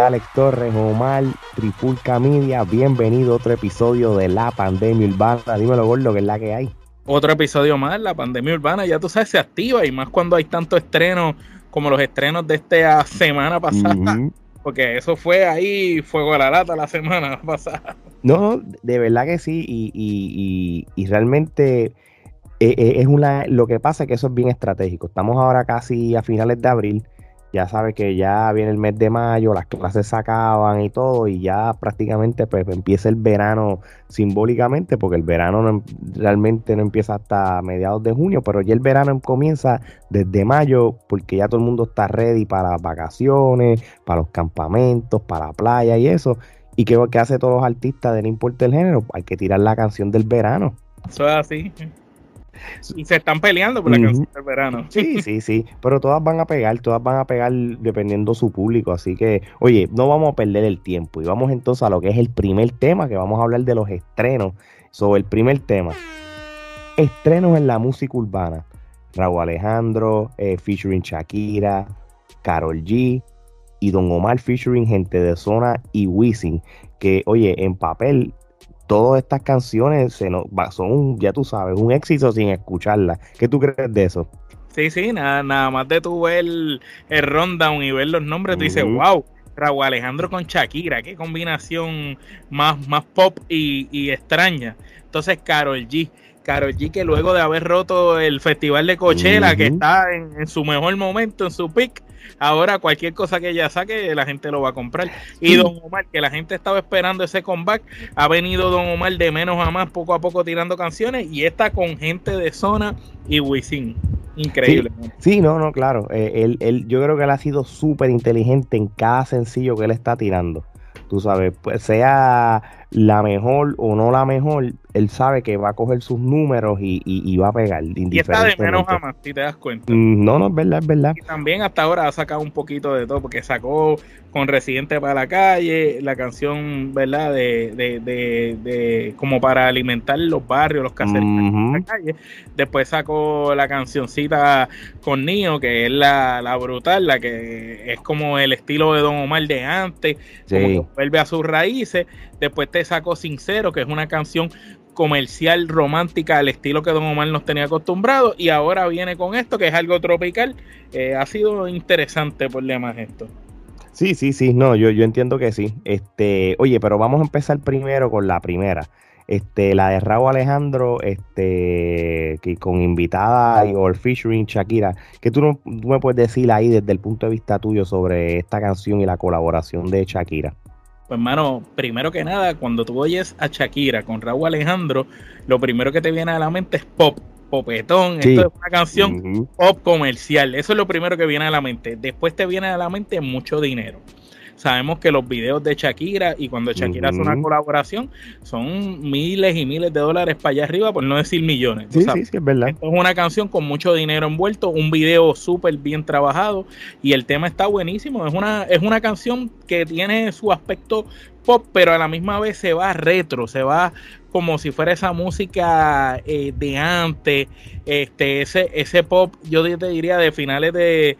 Alex Torres, Omar, Tripulca Media, bienvenido a otro episodio de La Pandemia Urbana. Dímelo, gordo, que es la que hay. Otro episodio más, La Pandemia Urbana, ya tú sabes, se activa y más cuando hay tantos estrenos como los estrenos de esta semana pasada. Porque eso fue ahí, fuego a la lata la semana pasada. No, de verdad que sí, y, y, y, realmente eh, eh, es una, lo que pasa es que eso es bien estratégico. Estamos ahora casi a finales de abril ya sabes que ya viene el mes de mayo, las clases se acaban y todo, y ya prácticamente pues, empieza el verano simbólicamente, porque el verano em, realmente no empieza hasta mediados de junio, pero ya el verano comienza desde mayo, porque ya todo el mundo está ready para vacaciones, para los campamentos, para la playa y eso. ¿Y qué, qué hace todos los artistas de no importa el género? Hay que tirar la canción del verano. Eso es así. Y se están peleando por la canción del verano. Sí, sí, sí. Pero todas van a pegar, todas van a pegar dependiendo su público. Así que, oye, no vamos a perder el tiempo. Y vamos entonces a lo que es el primer tema, que vamos a hablar de los estrenos. Sobre el primer tema. Estrenos en la música urbana. Raúl Alejandro, eh, featuring Shakira, Carol G y Don Omar featuring Gente de Zona y Wisin. Que, oye, en papel todas estas canciones se son, ya tú sabes, un éxito sin escucharlas. ¿Qué tú crees de eso? Sí, sí, nada, nada más de tu ver el, el rundown y ver los nombres, tú dices, wow, Raúl Alejandro con Shakira, qué combinación más, más pop y, extraña. Entonces, Carol G. Carol G que luego de haber roto el festival de Coachella, que está en, en, su mejor momento, en su pick, Ahora cualquier cosa que ella saque, la gente lo va a comprar. Y Don Omar, que la gente estaba esperando ese comeback, ha venido Don Omar de menos a más, poco a poco tirando canciones y está con gente de zona y Wisin. Increíble. Sí, no, no, claro. Eh, él, yo creo que él ha sido súper inteligente en cada sencillo que él está tirando. Tú sabes, pues sea la mejor o no la mejor, él sabe que va a coger sus números y, va a pegar. Y está de menos a más, si te das cuenta. Mm, no, no, es verdad, es verdad. Y también hasta ahora ha sacado un poquito de todo, porque sacó con Residente para la calle, la canción, ¿verdad? De, de, de, de como para alimentar los barrios, los caseros de la calle. Después sacó la cancioncita con Nio, que es la, la brutal, la que es como el estilo de Don Omar de antes, como que vuelve a sus raíces. Después te sacó Sincero, que es una canción comercial romántica al estilo que Don Omar nos tenía acostumbrado y ahora viene con esto que es algo tropical. Eh, ha sido interesante por demás esto. Sí, sí, sí, no, yo, yo entiendo que sí. Este, oye, pero vamos a empezar primero con la primera. Este, la de Raúl Alejandro, este, que con invitada y or featuring Shakira, que tú, no, tú me puedes decir ahí desde el punto de vista tuyo sobre esta canción y la colaboración de Shakira. Pues, hermano, primero que nada, cuando tú oyes a Shakira con Raúl Alejandro, lo primero que te viene a la mente es pop, popetón. Esto es una canción pop comercial. Eso es lo primero que viene a la mente. Después te viene a la mente mucho dinero. Sabemos que los videos de Shakira y cuando Shakira hace una colaboración son miles y miles de dólares para allá arriba, por no decir millones. Sí, sí, sí, es verdad. es una canción con mucho dinero envuelto, un video súper bien trabajado y el tema está buenísimo. Es una, es una canción que tiene su aspecto pop, pero a la misma vez se va retro, se va como si fuera esa música eh, de antes, este, ese, ese pop, yo te diría de finales de,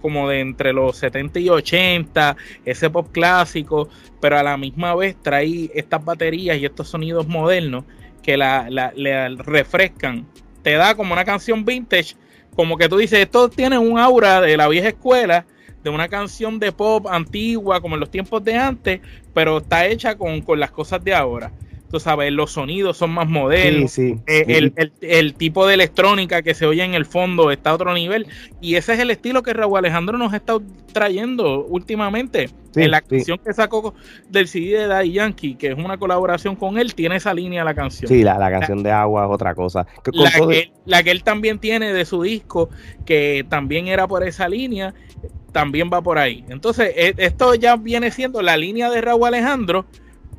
como de entre los 70 y 80, ese pop clásico, pero a la misma vez trae estas baterías y estos sonidos modernos que la, la, le refrescan. Te da como una canción vintage, como que tú dices, esto tiene un aura de la vieja escuela, de una canción de pop antigua, como en los tiempos de antes, pero está hecha con, con las cosas de ahora tú sabes, los sonidos son más modernos, eh, El, el, tipo de electrónica que se oye en el fondo está a otro nivel, y ese es el estilo que Raúl Alejandro nos está trayendo últimamente. en la canción que sacó del CD de Daddy Yankee, que es una colaboración con él, tiene esa línea la canción. Sí, la, canción de agua es otra cosa. La que, la que él también tiene de su disco, que también era por esa línea, también va por ahí. Entonces, e, esto ya viene siendo la línea de Raúl Alejandro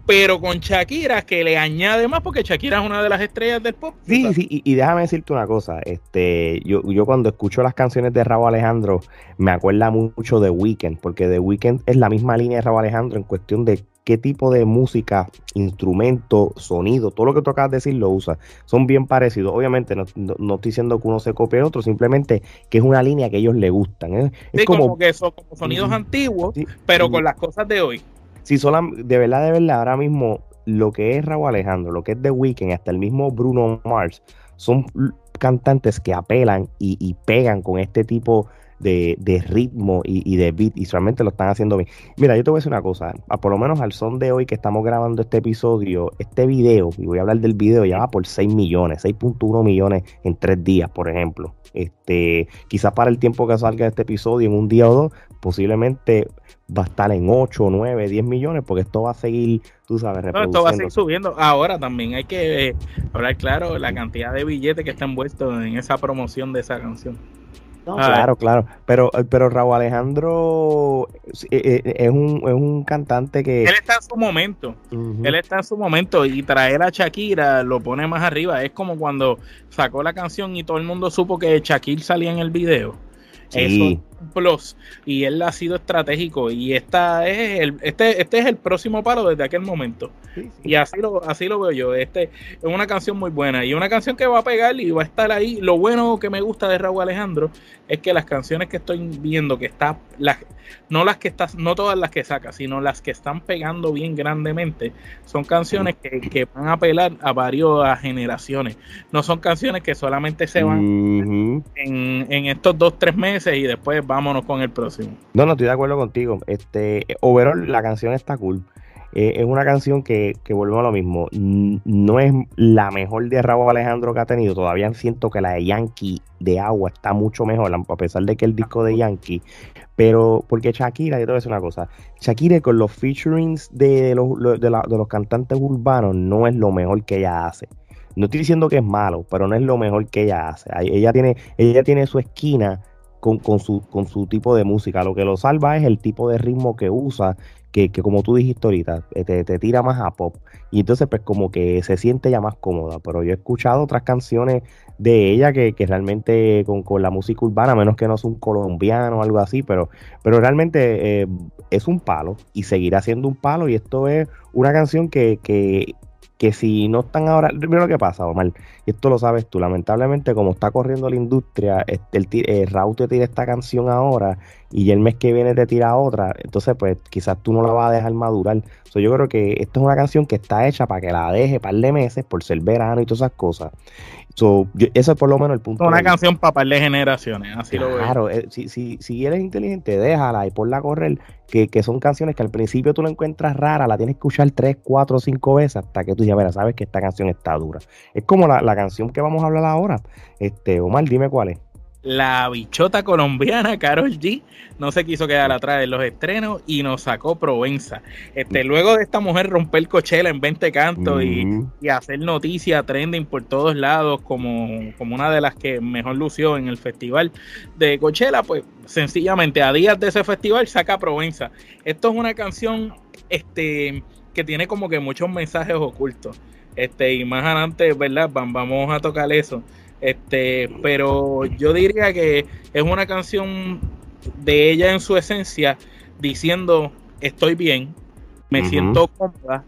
pero con Shakira que le añade más porque Shakira es una de las estrellas del pop. Sí, sí, y, déjame decirte una cosa, este, yo, yo cuando escucho las canciones de Raúl Alejandro me acuerda mucho de Weekend, porque The Weekend es la misma línea de Raúl Alejandro en cuestión de qué tipo de música, instrumento, sonido, todo lo que tú acabas de decir lo usa. Son bien parecidos. Obviamente no, estoy diciendo que uno se copie de otro, simplemente que es una línea que a ellos les gustan. ¿eh? Es como, que son como sonidos antiguos, pero con las cosas de hoy. Sí, de verdad, de verdad, ahora mismo lo que es Raúl Alejandro, lo que es The Weeknd, hasta el mismo Bruno Mars, son cantantes que apelan y, y pegan con este tipo de, ritmo y, de beat y solamente lo están haciendo bien. Mira, yo te voy a decir una cosa, por lo menos al son de hoy que estamos grabando este episodio, este video, y voy a hablar del video, ya va por 6 millones, 6.1 millones en 3 días, por ejemplo. Este, quizás para el tiempo que salga este episodio, en un día o dos, posiblemente va a estar en 8, 9, 10 millones, porque esto va a seguir, tú sabes, reproduciendo. esto va a seguir subiendo. Ahora también hay que eh, hablar claro la cantidad de billetes que está envueltos en esa promoción de esa canción. Ah, claro, claro. Pero, pero Raúl Alejandro eh, eh, es un, es un cantante que. Él está en su momento. Él está en su momento. Y traer a Shakira lo pone más arriba. Es como cuando sacó la canción y todo el mundo supo que Shakira salía en el video. Sí plus y él ha sido estratégico y esta es el, este, este es el próximo palo desde aquel momento. Y así lo, así lo veo yo. Este es una canción muy buena y una canción que va a pegar y va a estar ahí. Lo bueno que me gusta de Raúl Alejandro es que las canciones que estoy viendo que está las no las que estás, no todas las que saca, sino las que están pegando bien grandemente, son canciones que, van a apelar a varias generaciones. No son canciones que solamente se van en, en estos dos, tres meses y después vámonos con el próximo. No, no, estoy de acuerdo contigo. Este, overall, la canción está cool. Eh, es una canción que, que volvemos a lo mismo. No es la mejor de Raúl Alejandro que ha tenido. Todavía siento que la de Yankee de agua está mucho mejor, a pesar de que el disco de Yankee. Pero, porque Shakira, yo te voy a decir una cosa. Shakira con los featurings de los, de, de los cantantes urbanos no es lo mejor que ella hace. No estoy diciendo que es malo, pero no es lo mejor que ella hace. Ella tiene, ella tiene su esquina con, su, con su tipo de música. Lo que lo salva es el tipo de ritmo que usa, que, como tú dijiste ahorita, eh, te, tira más a pop. Y entonces pues como que se siente ya más cómoda. Pero yo he escuchado otras canciones de ella que, realmente con, la música urbana, menos que no es un colombiano o algo así, pero, pero realmente eh, es un palo y seguirá siendo un palo. Y esto es una canción que, que que si no están ahora, mira lo que pasa, Omar, y esto lo sabes tú, lamentablemente como está corriendo la industria, el, el, Raúl te tira esta canción ahora y el mes que viene te tira otra, entonces pues quizás tú no la vas a dejar madurar. yo creo que esta es una canción que está hecha para que la deje par de meses por ser verano y todas esas cosas. So, eso es por lo menos el punto. Una canción para par de generaciones, así lo veo. Claro, eh, si, si, si eres inteligente, déjala y ponla a correr, que, que, son canciones que al principio tú la encuentras rara, la tienes que escuchar tres, cuatro, cinco veces hasta que tú ya verás, sabes que esta canción está dura. Es como la, la canción que vamos a hablar ahora. Este, Omar, dime cuál es la bichota colombiana Carol G no se quiso quedar atrás de los estrenos y nos sacó Provenza. Este, luego de esta mujer romper Coachella en 20 cantos y, hacer noticia trending por todos lados como, como una de las que mejor lució en el festival de Coachella, pues sencillamente a días de ese festival saca Provenza. Esto es una canción este, que tiene como que muchos mensajes ocultos. Este, y más adelante, ¿verdad? Vamos a tocar eso. Este, pero yo diría que es una canción de ella en su esencia diciendo estoy bien, me siento cómoda,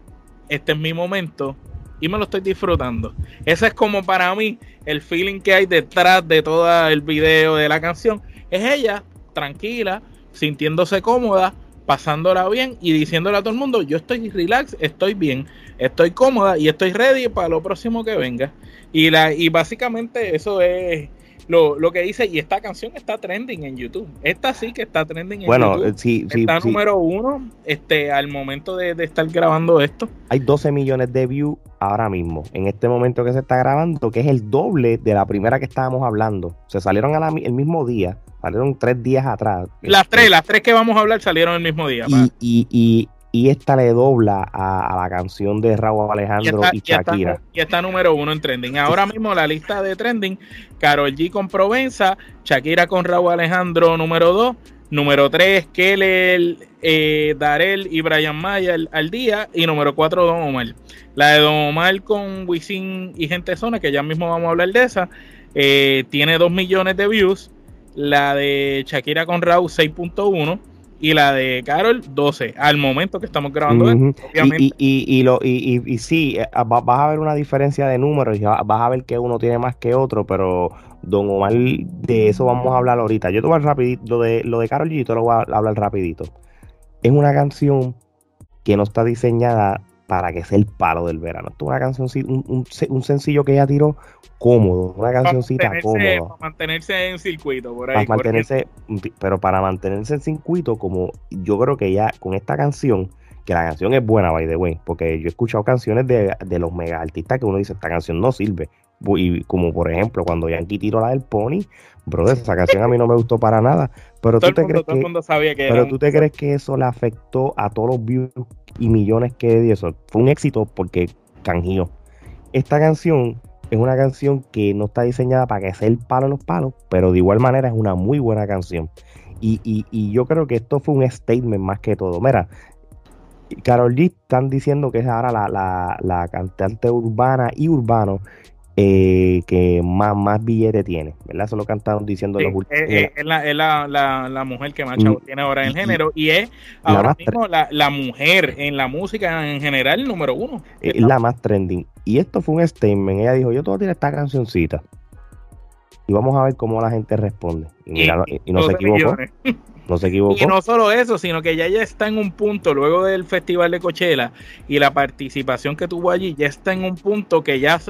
este es mi momento y me lo estoy disfrutando. Ese es como para mí el feeling que hay detrás de todo el video de la canción. Es ella tranquila, sintiéndose cómoda, pasándola bien y diciéndole a todo el mundo, yo estoy relax, estoy bien, estoy cómoda y estoy ready para lo próximo que venga. Y, la, y básicamente eso es lo, lo, que dice, y esta canción está trending en YouTube. Esta sí que está trending en bueno, YouTube. Sí, sí, está número uno este, al momento de, estar grabando esto. Hay 12 millones de views ahora mismo, en este momento que se está grabando, que es el doble de la primera que estábamos hablando. Se salieron el mismo día, salieron tres días atrás. Las tres, las tres que vamos a hablar salieron el mismo día. Y, y, y, esta le dobla a, la canción de Raúl Alejandro y, Shakira. Y está, número uno en trending. Ahora mismo la lista de trending, Carol G con Provenza, Shakira con Raúl Alejandro número dos, número tres, Keller, eh, Darel y Brian Maya al, día, y número cuatro, Don Omar. La de Don Omar con Wisin y Gente Zona, que ya mismo vamos a hablar de esa, eh, tiene dos millones de views la de Shakira con Raúl 6.1 y la de Carol 12, al momento que estamos grabando. obviamente. Y, y, lo, y, y, sí, eh, vas a ver una diferencia de números y vas a ver que uno tiene más que otro, pero Don Omar, de eso vamos a hablar ahorita. Yo te voy a hablar rapidito, lo de, lo de Carol G, te lo voy a hablar rapidito. Es una canción que no está diseñada para que sea el palo del verano. Esto es una canción, un, un, sencillo que ella tiró cómodo, una cancioncita cómoda. Para mantenerse en circuito, por ahí. Para mantenerse, pero para mantenerse en circuito, como yo creo que ya con esta canción, que la canción es buena, by the way, porque yo he escuchado canciones de, de los mega artistas que uno dice, esta canción no sirve, y como por ejemplo cuando Yankee tiró la del Pony, brother, esa canción a mí no me gustó para nada. Pero tú te crees que, pero tú te crees que eso le afectó a todos los views y millones que dio eso. Fue un éxito porque cangió. Esta canción es una canción que no está diseñada para que sea el palo en los palos, pero de igual manera es una muy buena canción. Y, y, y yo creo que esto fue un statement más que todo. Mira, Carol G están diciendo que es ahora la, la, la cantante urbana y urbano eh, que más, más billete tiene, ¿verdad? Eso lo cantaron diciendo los últimos. Es, la, mujer que más chavo mm, tiene ahora en el género y es ahora mismo la, mujer en la música en general número uno. Es la más trending. Y esto fue un statement. Ella dijo: Yo todo tiene esta cancioncita. Y vamos a ver cómo la gente responde. Y, no se equivocó. No se equivocó. Y no solo eso, sino que ya ya está en un punto, luego del Festival de Coachella y la participación que tuvo allí, ya está en un punto que ya,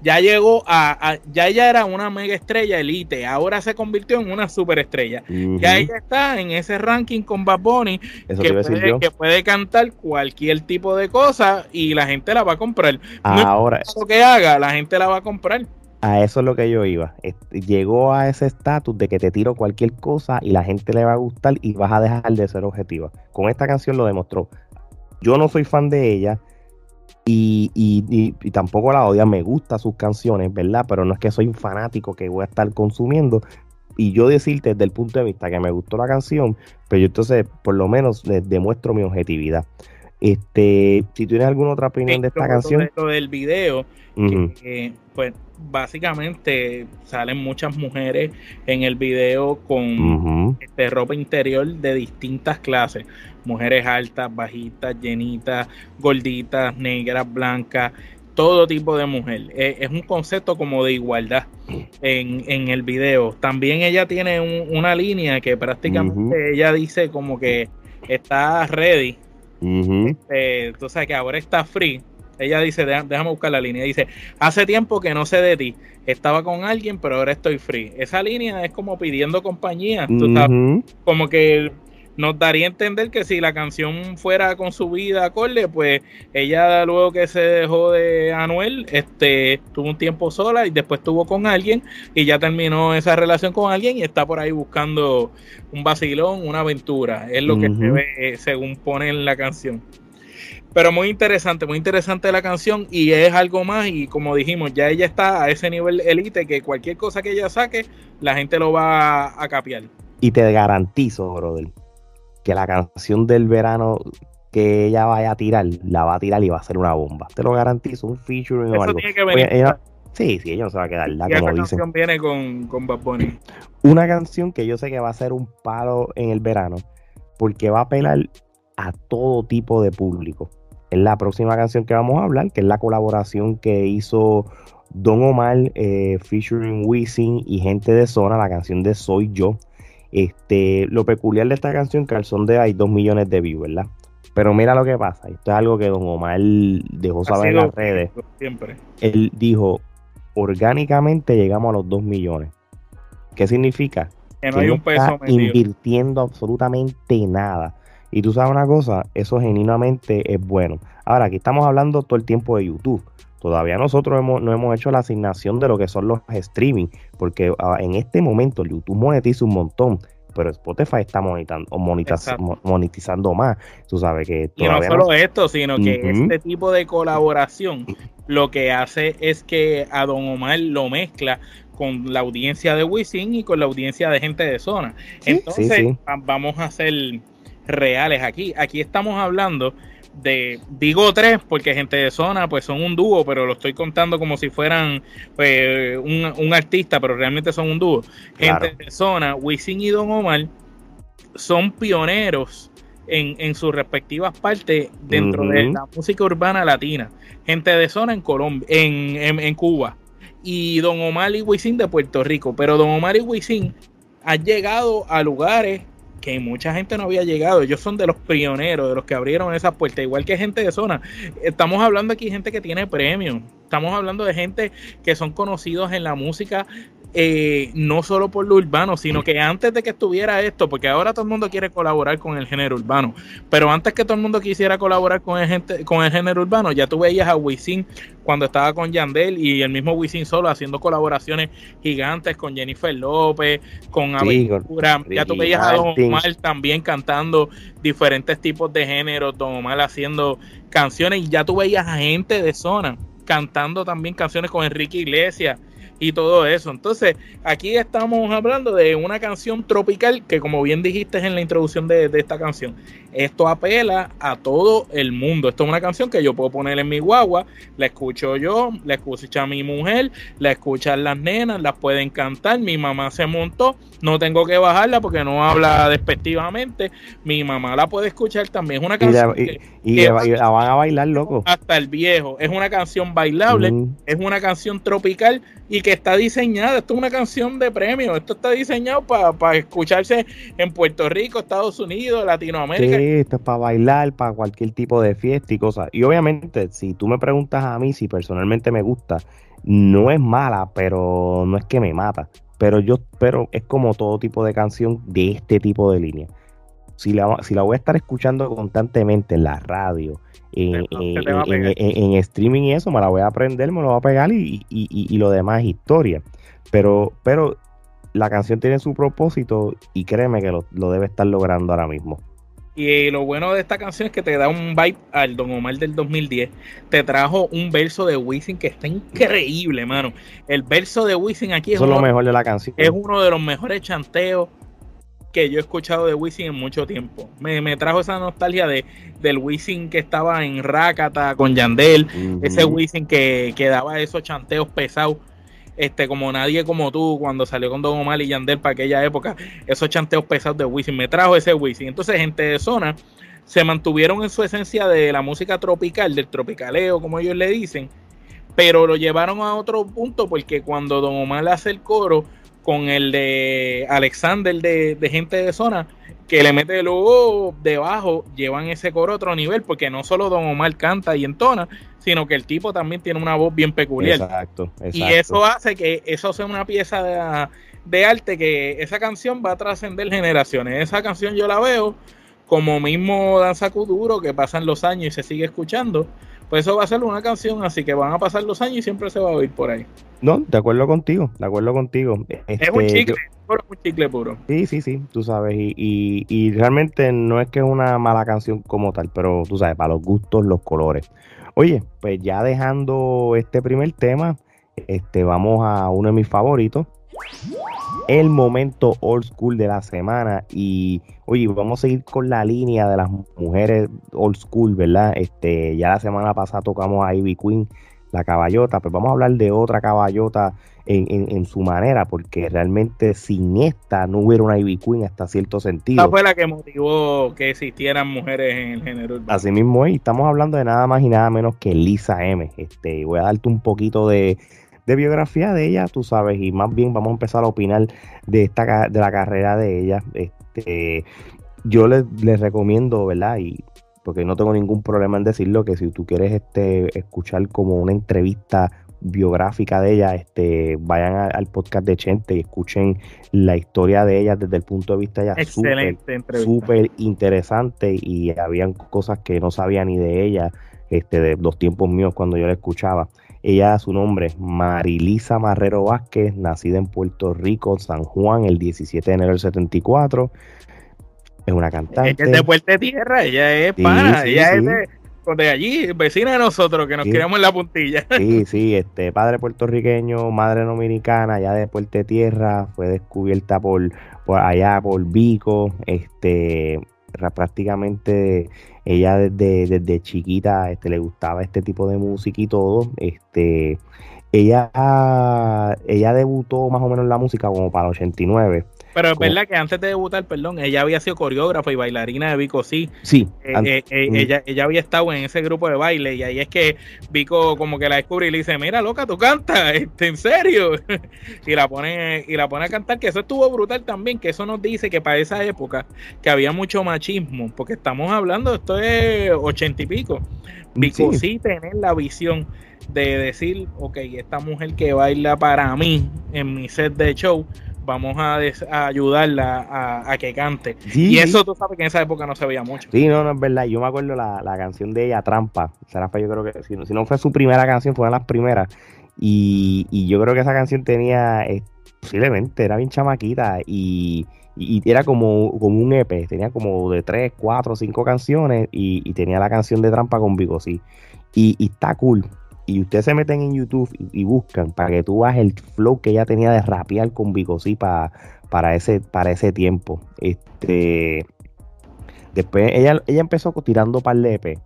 ya llegó a, ya ella era una mega estrella elite, ahora se convirtió en una superestrella. Ya ella está en ese ranking con Bad Bunny, que, puede, que, puede, cantar cualquier tipo de cosa y la gente la va a comprar. Ahora. No lo que haga, la gente la va a comprar. A eso es lo que yo iba. Llegó a ese estatus de que te tiro cualquier cosa y la gente le va a gustar y vas a dejar de ser objetiva. Con esta canción lo demostró. Yo no soy fan de ella y, y, tampoco la odia. Me gustan sus canciones, ¿verdad? Pero no es que soy un fanático que voy a estar consumiendo. Y yo decirte desde el punto de vista que me gustó la canción, pero yo entonces por lo menos demuestro mi objetividad. Este, si tienes alguna otra opinión de esta canción. Del video, pues básicamente salen muchas mujeres en el video con este, ropa interior de distintas clases. Mujeres altas, bajitas, llenitas, gorditas, negras, blancas, todo tipo de mujer. Eh, es un concepto como de igualdad en, el video. También ella tiene una línea que prácticamente ella dice como que está ready. Este, tú sabes que ahora está free ella dice, déjame buscar la línea. Dice, hace tiempo que no sé de ti. Estaba con alguien, pero ahora estoy free. Esa línea es como pidiendo compañía. como que nos daría a entender que si la canción fuera con su vida acorde, pues ella luego que se dejó de Anuel, este, tuvo un tiempo sola y después estuvo con alguien y ya terminó esa relación con alguien y está por ahí buscando un vacilón, una aventura. Es lo que se ve eh, según pone en la canción. Pero muy interesante, muy interesante la canción y es algo más y como dijimos, ya ella está a ese nivel elite que cualquier cosa que ella saque, la gente lo va a, capiar. Y te garantizo, brother, que la canción del verano que ella vaya a tirar, la va a tirar y va a ser una bomba. Te lo garantizo, un featuring o algo. Tiene que venir. sí, sí, ella no se va a quedar. La, canción viene con, con Bad Bunny. Una canción que yo sé que va a ser un palo en el verano, porque va a apelar a todo tipo de público es la próxima canción que vamos a hablar, que es la colaboración que hizo Don Omar eh, featuring Wisin y gente de zona, la canción de Soy Yo. Este, lo peculiar de esta canción que al son de hay dos millones de views, ¿verdad? Pero mira lo que pasa, esto es algo que Don Omar dejó saber en las redes. Siempre. Él dijo, orgánicamente llegamos a los dos millones. ¿Qué significa? Que no hay un peso invirtiendo absolutamente nada. Y tú sabes una cosa, eso genuinamente es bueno. Ahora, aquí estamos hablando todo el tiempo de YouTube. Todavía nosotros hemos, no hemos hecho la asignación de lo que son los streaming, porque ah, en este momento YouTube monetiza un montón, pero Spotify está monetizando, monetizando más. Tú sabes que Y no solo esto, sino que este tipo de colaboración lo que hace es que a Don Omar lo mezcla con la audiencia de Wisin y con la audiencia de gente de zona. Entonces, vamos a hacer reales aquí. Aquí estamos hablando de, digo tres, porque gente de zona pues son un dúo, pero lo estoy contando como si fueran pues, un, artista, pero realmente son un dúo. Gente de zona, Wisin y Don Omar son pioneros en, en sus respectivas partes dentro de la música urbana latina. Gente de zona en Colombia, en, en, Cuba. Y Don Omar y Wisin de Puerto Rico. Pero Don Omar y Wisin han llegado a lugares que mucha gente no había llegado. Ellos son de los pioneros, de los que abrieron esas puertas, igual que gente de zona. Estamos hablando aquí gente que tiene premios. Estamos hablando de gente que son conocidos en la música eh, no solo por lo urbano, sino que antes de que estuviera esto, porque ahora todo el mundo quiere colaborar con el género urbano, pero antes que todo el mundo quisiera colaborar con el, gente, con el género urbano, ya tú veías a Wisin cuando estaba con Yandel y el mismo Wisin solo haciendo colaboraciones gigantes con Jennifer López, con Aventura, ya tú veías a Don Omar también cantando diferentes tipos de géneros, Don Omar haciendo canciones y ya tú veías a gente de zona cantando también canciones con Enrique Iglesias y todo eso. Entonces, aquí estamos hablando de una canción tropical que, como bien dijiste en la introducción de, esta canción, esto apela a todo el mundo. Esto es una canción que yo puedo poner en mi guagua, la escucho yo, la escucha mi mujer, la escuchan las nenas, las pueden cantar. Mi mamá se montó, no tengo que bajarla porque no habla despectivamente. Mi mamá la puede escuchar también. Es una canción y, la, van a bailar, loco. Hasta el viejo. Es una canción bailable, mm. es una canción tropical y que está diseñada, esto es una canción de premio, esto está diseñado para escucharse en Puerto Rico, Estados Unidos, Latinoamérica. Sí, esto es para bailar, para cualquier tipo de fiesta y cosas. Y obviamente, si tú me preguntas a mí si personalmente me gusta, no es mala, pero no es que me mata. Pero yo, pero es como todo tipo de canción de este tipo de línea. Si la, si la voy a estar escuchando constantemente en la radio, en, streaming y eso, me la voy a aprender, me lo voy a pegar y, lo demás es historia. Pero, pero la canción tiene su propósito y créeme que lo, debe estar logrando ahora mismo. Y lo bueno de esta canción es que te da un vibe al Don Omar del 2010. Te trajo un verso de Wisin que está increíble, mano. El verso de Wisin aquí es, lo mejor de la canción. es uno de los mejores chanteos que yo he escuchado de Wisin en mucho tiempo. Me, trajo esa nostalgia de, del Wisin que estaba en Rakata con Yandel, ese Wisin que, que, daba esos chanteos pesados, este, como nadie como tú, cuando salió con Don Omar y Yandel para aquella época, esos chanteos pesados de Wisin, me trajo ese Wisin. Entonces, gente de zona se mantuvieron en su esencia de la música tropical, del tropicaleo, como ellos le dicen, pero lo llevaron a otro punto porque cuando Don Omar hace el coro, con el de Alexander de, gente de zona, que le mete luego debajo, llevan ese coro a otro nivel, porque no solo Don Omar canta y entona, sino que el tipo también tiene una voz bien peculiar. Exacto, Y eso hace que eso sea una pieza de, de arte que esa canción va a trascender generaciones. Esa canción yo la veo como mismo Danza Kuduro, que pasan los años y se sigue escuchando pues eso va a ser una canción, así que van a pasar los años y siempre se va a oír por ahí. No, de acuerdo contigo, de acuerdo contigo. es un este, chicle, puro, un chicle puro. Sí, sí, sí, tú sabes, y, y, y realmente no es que es una mala canción como tal, pero tú sabes, para los gustos, los colores. Oye, pues ya dejando este primer tema, este, vamos a uno de mis favoritos, el momento old school de la semana. Y oye, vamos a seguir con la línea de las mujeres old school, ¿verdad? Este, ya la semana pasada tocamos a Ivy Queen, la caballota, pero vamos a hablar de otra caballota en, su manera, porque realmente sin esta no hubiera una Ivy Queen hasta cierto sentido. Esta fue la que motivó que existieran mujeres en el género. Así mismo es, estamos hablando de nada más y nada menos que Lisa M. Este, voy a darte un poquito de de biografía de ella, tú sabes, y más bien vamos a empezar a opinar de esta de la carrera de ella. Este, yo les, recomiendo, ¿verdad? Y porque no tengo ningún problema en decirlo, que si tú quieres este, escuchar como una entrevista biográfica de ella, este, vayan al podcast de Chente y escuchen la historia de ella desde el punto de vista de ella súper interesante y habían cosas que no sabía ni de ella, este, de los tiempos míos cuando yo la escuchaba. Ella, su nombre es Marilisa Marrero Vázquez, nacida en Puerto Rico, San Juan, el 17 de enero del 74. Es una cantante. Ella es de Puerto Tierra, ella es pana, ella es de, allí, vecina de nosotros, que nos quedamos en la puntilla. Sí, sí, este padre puertorriqueño, madre dominicana, ya de Puerto Tierra, fue descubierta por, por allá, por Vico, este, prácticamente ella desde, desde chiquita este, le gustaba este tipo de música y todo. Este, ella, ella debutó más o menos en la música como para el 89. Pero es verdad que antes de debutar, perdón, ella había sido coreógrafa y bailarina de Vico sí. Sí. Eh, eh, eh, ella, ella había estado en ese grupo de baile y ahí es que Vico como que la descubre y le dice, mira loca, tú cantas, este, en serio. y la pone, y la pone a cantar, que eso estuvo brutal también, que eso nos dice que para esa época que había mucho machismo, porque estamos hablando, esto es ochenta y pico. Vico sí tener la visión de decir, ok, esta mujer que baila para mí en mi set de show, vamos a, ayudarla a, que cante. y eso tú sabes que en esa época no se veía mucho. Sí, no, no es verdad. Yo me acuerdo la, la canción de ella, Trampa. Será yo creo que si no, si no fue su primera canción, fue una de las primeras. Y, y yo creo que esa canción tenía, eh, posiblemente, era bien chamaquita y, y, era como, como un EP. Tenía como de 3, 4, 5 canciones y, y tenía la canción de Trampa con Vigo, sí. Y, y está cool y ustedes se meten en YouTube y, buscan para que tú veas el flow que ella tenía de rapear con Bigosí para, para, ese, para ese tiempo. Este, después ella, ella empezó tirando par de EP.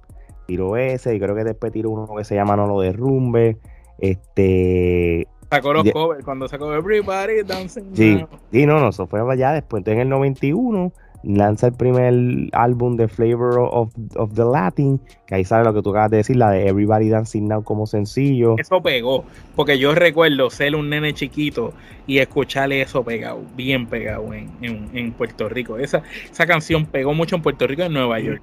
Tiró ese y creo que después tiró uno que se llama No lo derrumbe. Este. Sacó los covers cuando sacó Everybody Dancing. Sí, sí, no, no, eso fue allá después. Entonces en el 91 lanza el primer álbum de Flavor of, the Latin, que ahí sale lo que tú acabas de decir, la de Everybody Dancing Now como sencillo. Eso pegó, porque yo recuerdo ser un nene chiquito y escucharle eso pegado, bien pegado en, Puerto Rico. Esa, esa canción pegó mucho en Puerto Rico y en Nueva York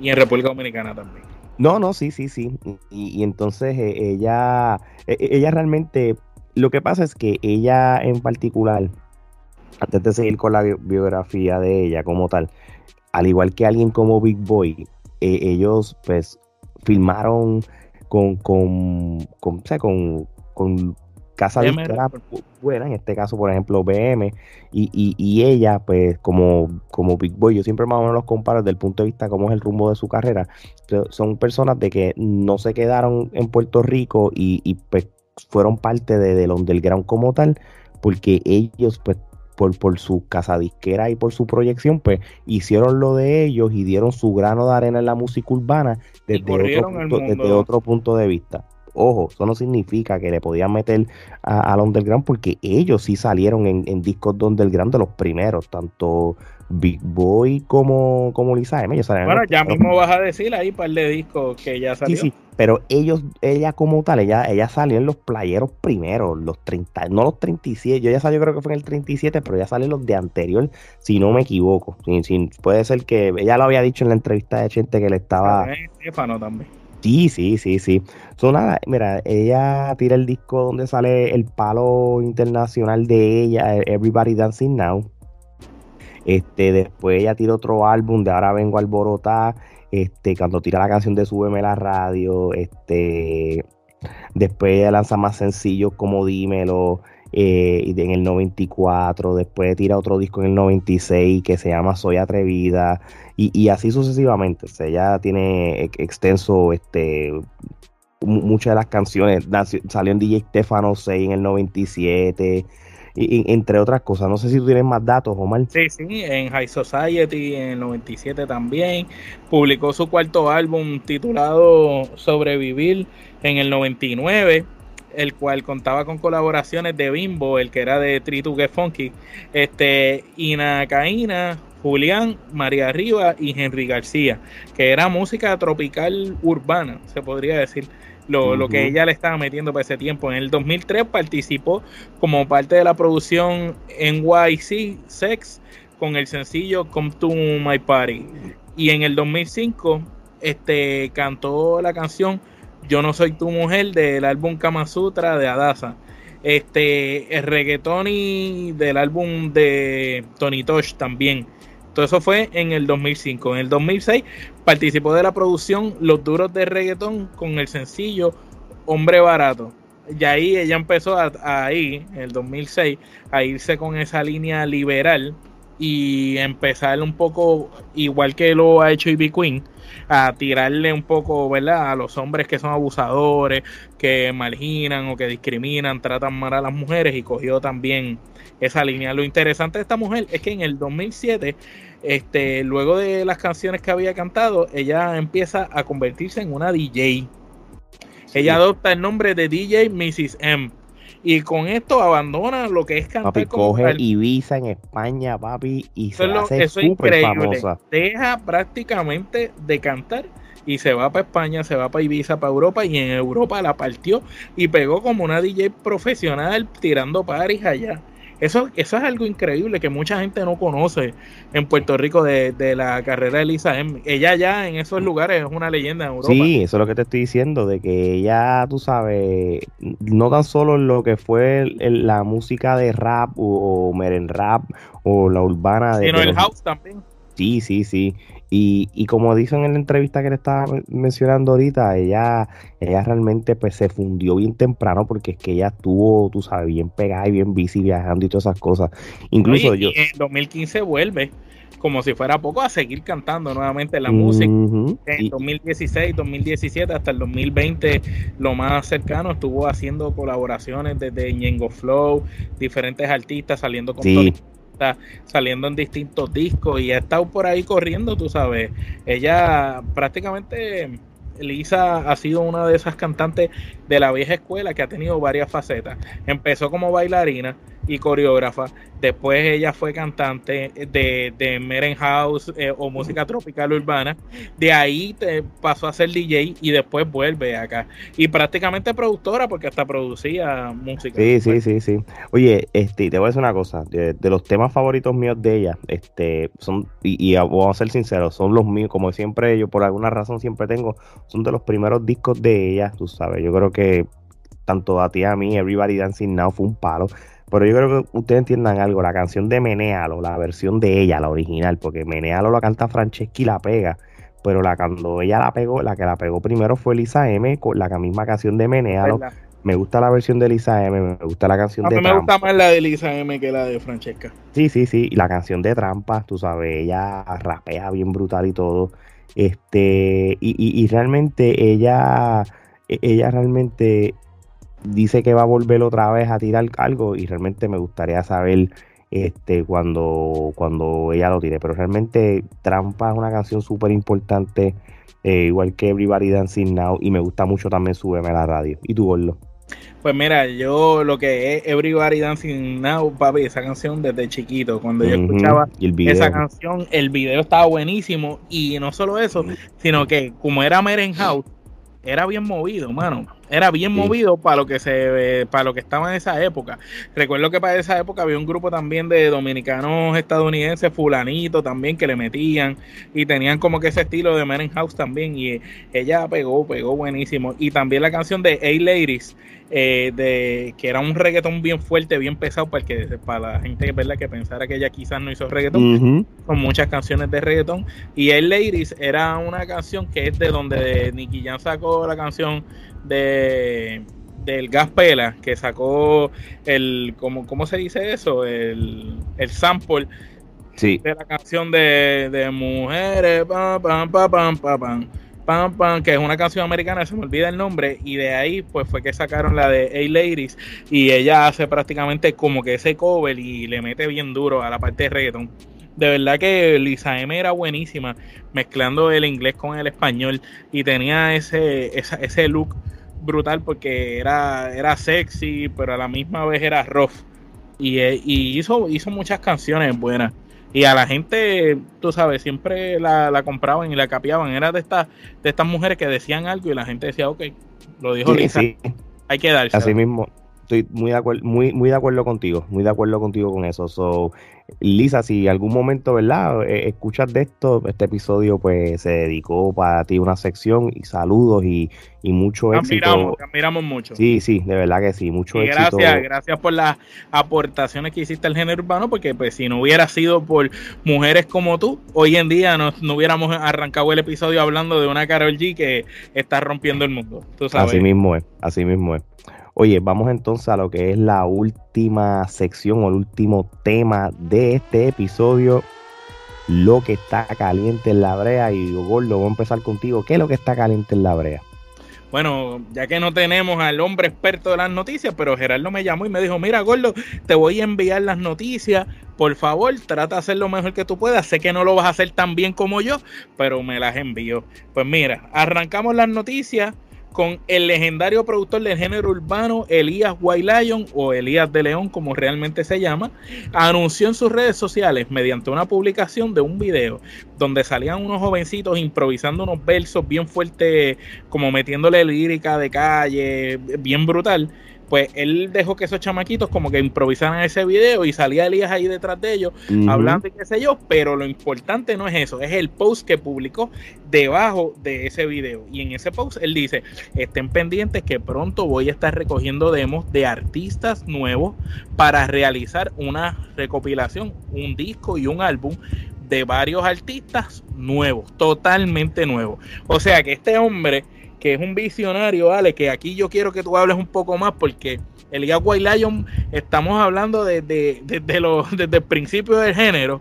y en República Dominicana también. No, no, sí, sí, sí. Y, entonces eh, ella, e, e, ella realmente, lo que pasa es que ella en particular, antes de seguir con la biografía de ella como tal, al igual que alguien como Big Boy, eh, ellos pues filmaron con, con, con, con, con casa buena, en este caso, por ejemplo, BM, y, y, ella, pues, como, como Big Boy, yo siempre más o menos los comparo desde el punto de vista cómo es el rumbo de su carrera. Son personas de que no se quedaron en Puerto Rico y, y pues fueron parte de, del underground como tal, porque ellos, pues, por, por su casa disquera y por su proyección, pues hicieron lo de ellos y dieron su grano de arena en la música urbana desde, otro punto, desde otro punto de vista. Ojo, eso no significa que le podían meter al underground porque ellos sí salieron en, en discos de underground de los primeros, tanto Big Boy como, como Lisa M. bueno, ya mismo vas a decir ahí par de discos que ya. Sí, sí, pero ellos, ella como tal, ella, ella salió en los playeros primeros, los 30, no los 37, yo ya salió creo que fue en el 37, pero ya salió los de anterior, si no me equivoco. puede ser que ella lo había dicho en la entrevista de gente que le estaba... Estefano también. Sí, sí, sí, sí. So, nada, mira, ella tira el disco donde sale el palo internacional de ella, Everybody Dancing Now este, después ella tira otro álbum de Ahora Vengo a Alborotar. Este, cuando tira la canción de Súbeme la radio. Este, después ella lanza más sencillos como Dímelo. Eh, en el 94, después tira otro disco en el 96 que se llama Soy Atrevida y, así sucesivamente. O sea, ella tiene extenso, este, muchas de las canciones, salió en DJ Stefano 6 en el 97, entre otras cosas. No sé si tú tienes más datos, Omar. Sí, sí, en High Society en el 97 también. Publicó su cuarto álbum titulado Sobrevivir en el 99 el cual contaba con colaboraciones de Bimbo, el que era de Tritu Get Funky, este, Ina Caína, Julián, María Riva y Henry García, que era música tropical urbana, se podría decir lo, que ella le estaba metiendo para ese tiempo. En el 2003 participó como parte de la producción NYC Sex con el sencillo Come to My Party. Y en el 2005 este, cantó la canción Yo no soy tu mujer del álbum Kama Sutra de Adasa. Este, el reggaetón y del álbum de Tony Tosh también. Eso fue en el 2005. En el 2006 participó de la producción Los Duros de Reggaetón con el sencillo Hombre Barato. Y ahí ella empezó a, ahí, en el 2006, a irse con esa línea liberal y empezar un poco, igual que lo ha hecho Ivy Queen, a tirarle un poco, ¿verdad? A los hombres que son abusadores, que marginan o que discriminan, tratan mal a las mujeres y cogió también esa línea. Lo interesante de esta mujer es que en el 2007, este, luego de las canciones que había cantado, ella empieza a convertirse en una DJ. Ella adopta el nombre de DJ Mrs. M. y con esto abandona lo que es cantar. Papi, coge Ibiza en España, papi, y se hace súper famosa. Deja prácticamente de cantar y se va para España, se va para Ibiza, para Europa y en Europa la partió y pegó como una DJ profesional tirando paris allá. Eso, eso es algo increíble que mucha gente no conoce en Puerto Rico de, la carrera de Lisa M. Ella ya en esos lugares es una leyenda en Europa. Sí, eso es lo que te estoy diciendo, de que ella, tú sabes, no tan solo lo que fue la música de rap o, o meren rap o la urbana de... Sino el house también. Sí, sí, sí. Y, y como dicen en la entrevista que le estaba mencionando ahorita, ella, ella realmente pues se fundió bien temprano porque es que ella estuvo, tú sabes, bien pegada y bien bici viajando y todas esas cosas. Incluso yo... en 2015 vuelve como si fuera poco a seguir cantando nuevamente la música. En 2016, 2017 hasta el 2020 lo más cercano estuvo haciendo colaboraciones desde Ñengo Flow, diferentes artistas saliendo con sí saliendo en distintos discos y ha estado por ahí corriendo, tú sabes. Ella prácticamente, Lisa ha sido una de esas cantantes de la vieja escuela que ha tenido varias facetas. Empezó como bailarina y coreógrafa, Después ella fue cantante de, de Meren House eh, o música tropical urbana. De ahí te pasó a ser DJ y después vuelve acá. Y prácticamente productora porque hasta producía música. Sí, sí, sí, sí. Oye, este, te voy a decir una cosa. De, los temas favoritos míos de ella, este, son, y, y, vamos a ser sinceros, son los míos, como siempre, yo por alguna razón siempre tengo, son de los primeros discos de ella, tú sabes. Yo creo que tanto a ti a mí, Everybody Dancing Now fue un palo. Pero yo creo que ustedes entiendan algo, la canción de Menealo, la versión de ella, la original, porque Menealo la canta Franceschi y la pega, pero la cuando ella la pegó, la que la pegó primero fue Lisa M, con la misma canción de Menealo. Me gusta la versión de Lisa M, me gusta la canción de A mí me gusta más la de Lisa M que la de Francesca. Sí, sí, sí, y la canción de Trampa, tú sabes, ella rapea bien brutal y todo. Este, y, y, y realmente ella, e, ella realmente dice que va a volver otra vez a tirar algo y realmente me gustaría saber este cuando, cuando ella lo tire. Pero realmente Trampa es una canción súper importante, eh, igual que Everybody Dancing Now, y me gusta mucho también Súbeme a la radio. ¿Y tú, Gordo? Pues mira, yo lo que es Everybody Dancing Now, papi, esa canción desde chiquito, cuando yo escuchaba esa canción, el video estaba buenísimo y no solo eso, sino que como era Meren House, era bien movido, mano. Era bien movido para lo que se para lo que estaba en esa época. Recuerdo que para esa época había un grupo también de dominicanos estadounidenses, fulanitos también, que le metían y tenían como que ese estilo de Meren House también. Y ella pegó, pegó buenísimo. Y también la canción de A Ladies, eh, de que era un reggaetón bien fuerte, bien pesado, para, que, para la gente ¿verdad? que pensara que ella quizás no hizo reggaetón, con muchas canciones de reggaetón. Y A Ladies era una canción que es de donde Nicky Jam sacó la canción de del Gaspela que sacó el como cómo se dice eso el, el sample sí. de la canción de, de mujeres pam, pam, pam, pam, pam, pam, pam, que es una canción americana se me olvida el nombre y de ahí pues fue que sacaron la de A Ladies y ella hace prácticamente como que ese cover y le mete bien duro a la parte de reggaeton de verdad que Lisa M era buenísima mezclando el inglés con el español y tenía ese, ese look brutal porque era, era sexy, pero a la misma vez era rough. Y, eh, y hizo, hizo muchas canciones buenas. Y a la gente, tú sabes, siempre la, la compraban y la capiaban. Era de estas, de estas mujeres que decían algo y la gente decía, ok, lo dijo Lisa. Hay que darse. Así mismo, estoy muy de acuerdo, muy, muy de acuerdo contigo, muy de acuerdo contigo con eso. So, Lisa, si algún momento, ¿verdad? Eh, escuchas de esto, este episodio pues se dedicó para ti una sección y saludos y, y mucho éxito. Admiramos mucho. Sí, sí, de verdad que sí, mucho éxito. Gracias, gracias por las aportaciones que hiciste al género urbano, porque pues si no hubiera sido por mujeres como tú, hoy en día no, no hubiéramos arrancado el episodio hablando de una Carol G que está rompiendo el mundo. Así mismo es, así mismo es. Oye, vamos entonces a lo que es la última sección o el último tema de este episodio. Lo que está caliente en la brea. Y Gordo, voy a empezar contigo. ¿Qué es lo que está caliente en la brea? Bueno, ya que no tenemos al hombre experto de las noticias, pero Gerardo me llamó y me dijo, mira, Gordo, te voy a enviar las noticias, por favor, trata de hacer lo mejor que tú puedas, sé que no lo vas a hacer tan bien como yo, pero me las envío. Pues mira, arrancamos las noticias con el legendario productor del género urbano Elías White Lion o Elías de León como realmente se llama, anunció en sus redes sociales mediante una publicación de un video donde salían unos jovencitos improvisando unos versos bien fuertes como metiéndole lírica de calle, bien brutal pues él dejó que esos chamaquitos como que improvisaran ese video y salía Elías ahí detrás de ellos hablando y qué sé yo, pero lo importante no es eso, es el post que publicó debajo de ese video. Y en ese post él dice, estén pendientes que pronto voy a estar recogiendo demos de artistas nuevos para realizar una recopilación, un disco y un álbum de varios artistas nuevos, totalmente nuevos. O sea que este hombre que es un visionario, vale, que aquí yo quiero que tú hables un poco más porque el White Lion, estamos hablando desde, desde, el principio del género.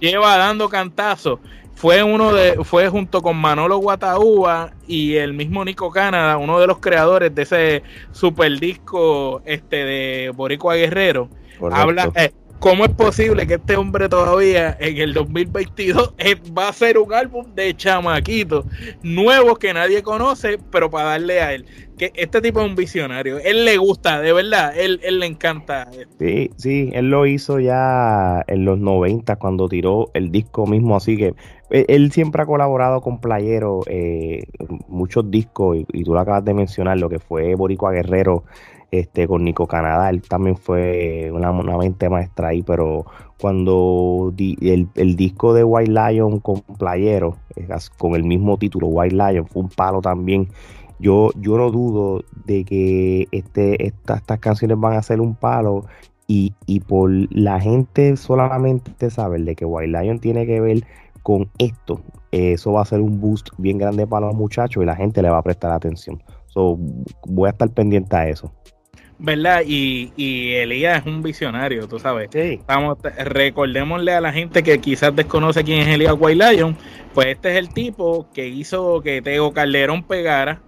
Lleva dando cantazos. Fue uno de, fue junto con Manolo Guataúba y el mismo Nico Canada, uno de los creadores de ese super disco este de Boricua Guerrero. Habla, eh, ¿Cómo es posible que este hombre todavía en el 2022 eh, va a hacer un álbum de chamaquitos nuevos que nadie conoce, pero para darle a él? Que este tipo es un visionario. Él le gusta, de verdad, él, él le encanta. Sí, sí, él lo hizo ya en los 90 cuando tiró el disco mismo, así que eh, él siempre ha colaborado con Playero, eh, muchos discos, y, y, tú lo acabas de mencionar, lo que fue Boricua Guerrero este, con Nico Canadá, él también fue una, mente maestra ahí, pero cuando el, disco de White Lion con Playero, con el mismo título, White Lion, fue un palo también. Yo, yo no dudo de que este, estas canciones van a ser un palo y, por la gente solamente saber de que White Lion tiene que ver con esto, eso va a ser un boost bien grande para los muchachos y la gente le va a prestar atención. voy a estar pendiente a eso. ¿Verdad? Y, y Elías es un visionario, tú sabes. Sí. Vamos, recordémosle a la gente que quizás desconoce quién es Elías White Lion, pues este es el tipo que hizo que Tego Calderón pegara.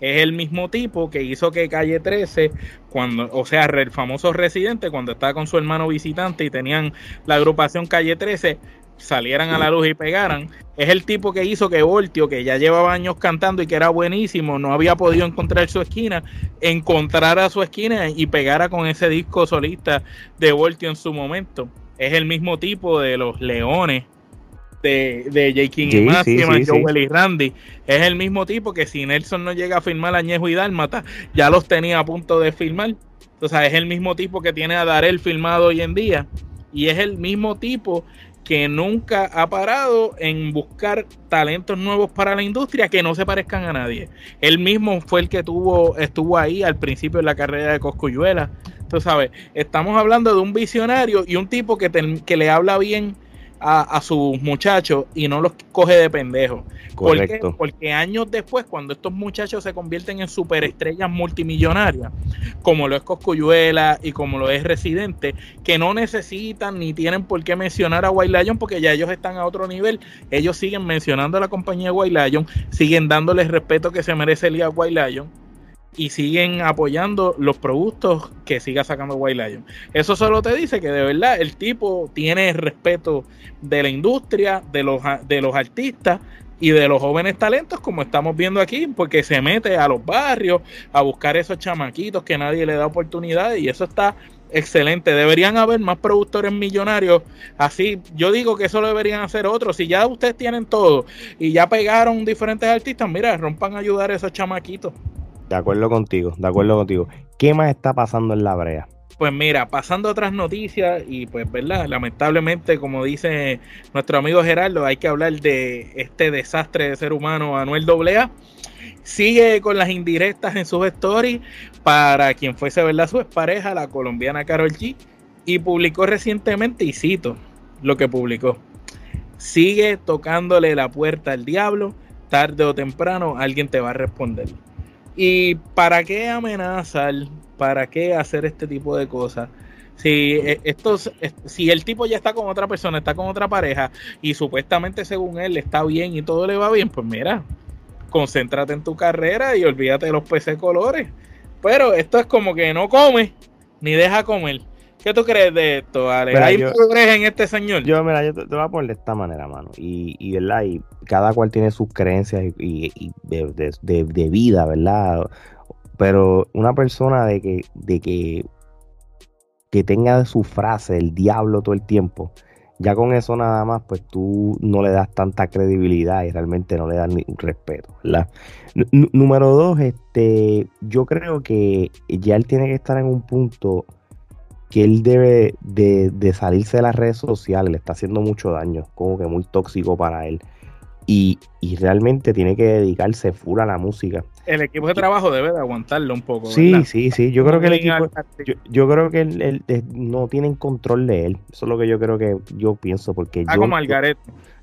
Es el mismo tipo que hizo que Calle 13, cuando, o sea, el famoso residente, cuando estaba con su hermano visitante y tenían la agrupación Calle 13, salieran a la luz y pegaran. Es el tipo que hizo que Voltio, que ya llevaba años cantando y que era buenísimo, no había podido encontrar su esquina, encontrara su esquina y pegara con ese disco solista de Voltio en su momento. Es el mismo tipo de los Leones de, de J. King y Máxima, Joel y Randy. Es el mismo tipo que si Nelson no llega a firmar Añejo y Dálmata, ya los tenía a punto de filmar. Entonces es el mismo tipo que tiene a Darel filmado hoy en día. Y es el mismo tipo que nunca ha parado en buscar talentos nuevos para la industria que no se parezcan a nadie. Él mismo fue el que tuvo, estuvo ahí al principio de la carrera de Coscuyuela. Tú sabes, estamos hablando de un visionario y un tipo que, que le habla bien a, sus muchachos y no los coge de pendejo. Correcto. Porque años después, cuando estos muchachos se convierten en superestrellas multimillonarias, como lo es Coscuyuela y como lo es Residente, que no necesitan ni tienen por qué mencionar a White Lion porque ya ellos están a otro nivel, ellos siguen mencionando a la compañía White Lion, siguen dándoles respeto que se merece el día White Lion y siguen apoyando los productos que siga sacando White Lion. Eso solo te dice que de verdad el tipo tiene respeto de la industria, de los, de los artistas y de los jóvenes talentos, como estamos viendo aquí, porque se mete a los barrios a buscar esos chamaquitos que nadie le da oportunidades y eso está excelente. Deberían haber más productores millonarios. Así, yo digo que eso lo deberían hacer otros. Si ya ustedes tienen todo y ya pegaron diferentes artistas, mira, rompan a ayudar a esos chamaquitos. De acuerdo contigo, de acuerdo contigo. ¿Qué más está pasando en la brea? Pues mira, pasando a otras noticias y pues, ¿verdad? Lamentablemente, como dice nuestro amigo Gerardo, hay que hablar de este desastre de ser humano, Anuel AA. Sigue con las indirectas en sus stories para quien fuese, ¿verdad? Su pareja, la colombiana Carol G. Y publicó recientemente, y cito lo que publicó. Sigue tocándole la puerta al diablo, tarde o temprano alguien te va a responder. ¿Y para qué amenazar? ¿Para qué hacer este tipo de cosas? Si, eh, estos, si el tipo ya está con otra persona, está con otra pareja y supuestamente según él está bien y todo le va bien, pues mira, concéntrate en tu carrera y olvídate de los peces colores. Pero esto es como que no come ni deja comer. ¿Qué tú crees de esto, Ale? ¿Hay progreso en este señor? Yo, mira, yo te, voy a poner de esta manera, mano. Y, y ¿verdad? Y cada cual tiene sus creencias y, de, de, vida, ¿verdad? Pero una persona de que, de que, que tenga su frase, el diablo todo el tiempo, ya con eso nada más, pues tú no le das tanta credibilidad y realmente no le das ni respeto, ¿verdad? número dos, este, yo creo que ya él tiene que estar en un punto que él debe de, salirse de las redes sociales, le está haciendo mucho daño, como que muy tóxico para él. Y, realmente tiene que dedicarse full a la música. El equipo de trabajo debe de aguantarlo un poco. Sí, sí, sí. Yo creo que el equipo, yo, creo que él, no tienen control de él. Eso es lo que yo creo que yo pienso, porque ah, yo, como Algaret.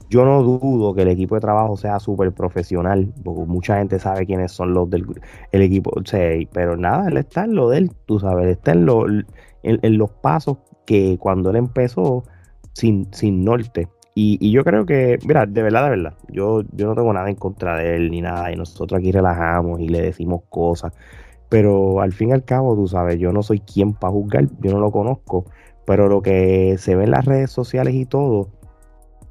Yo no dudo que el equipo de trabajo sea súper profesional, porque mucha gente sabe quiénes son los del el equipo, o pero nada, él está en lo de él, tú sabes, está en lo, en, los pasos que cuando él empezó sin, sin norte. Y, yo creo que, mira, de verdad, de verdad, yo, yo no tengo nada en contra de él ni nada, y nosotros aquí relajamos y le decimos cosas, pero al fin y al cabo, tú sabes, yo no soy quien para juzgar, yo no lo conozco, pero lo que se ve en las redes sociales y todo,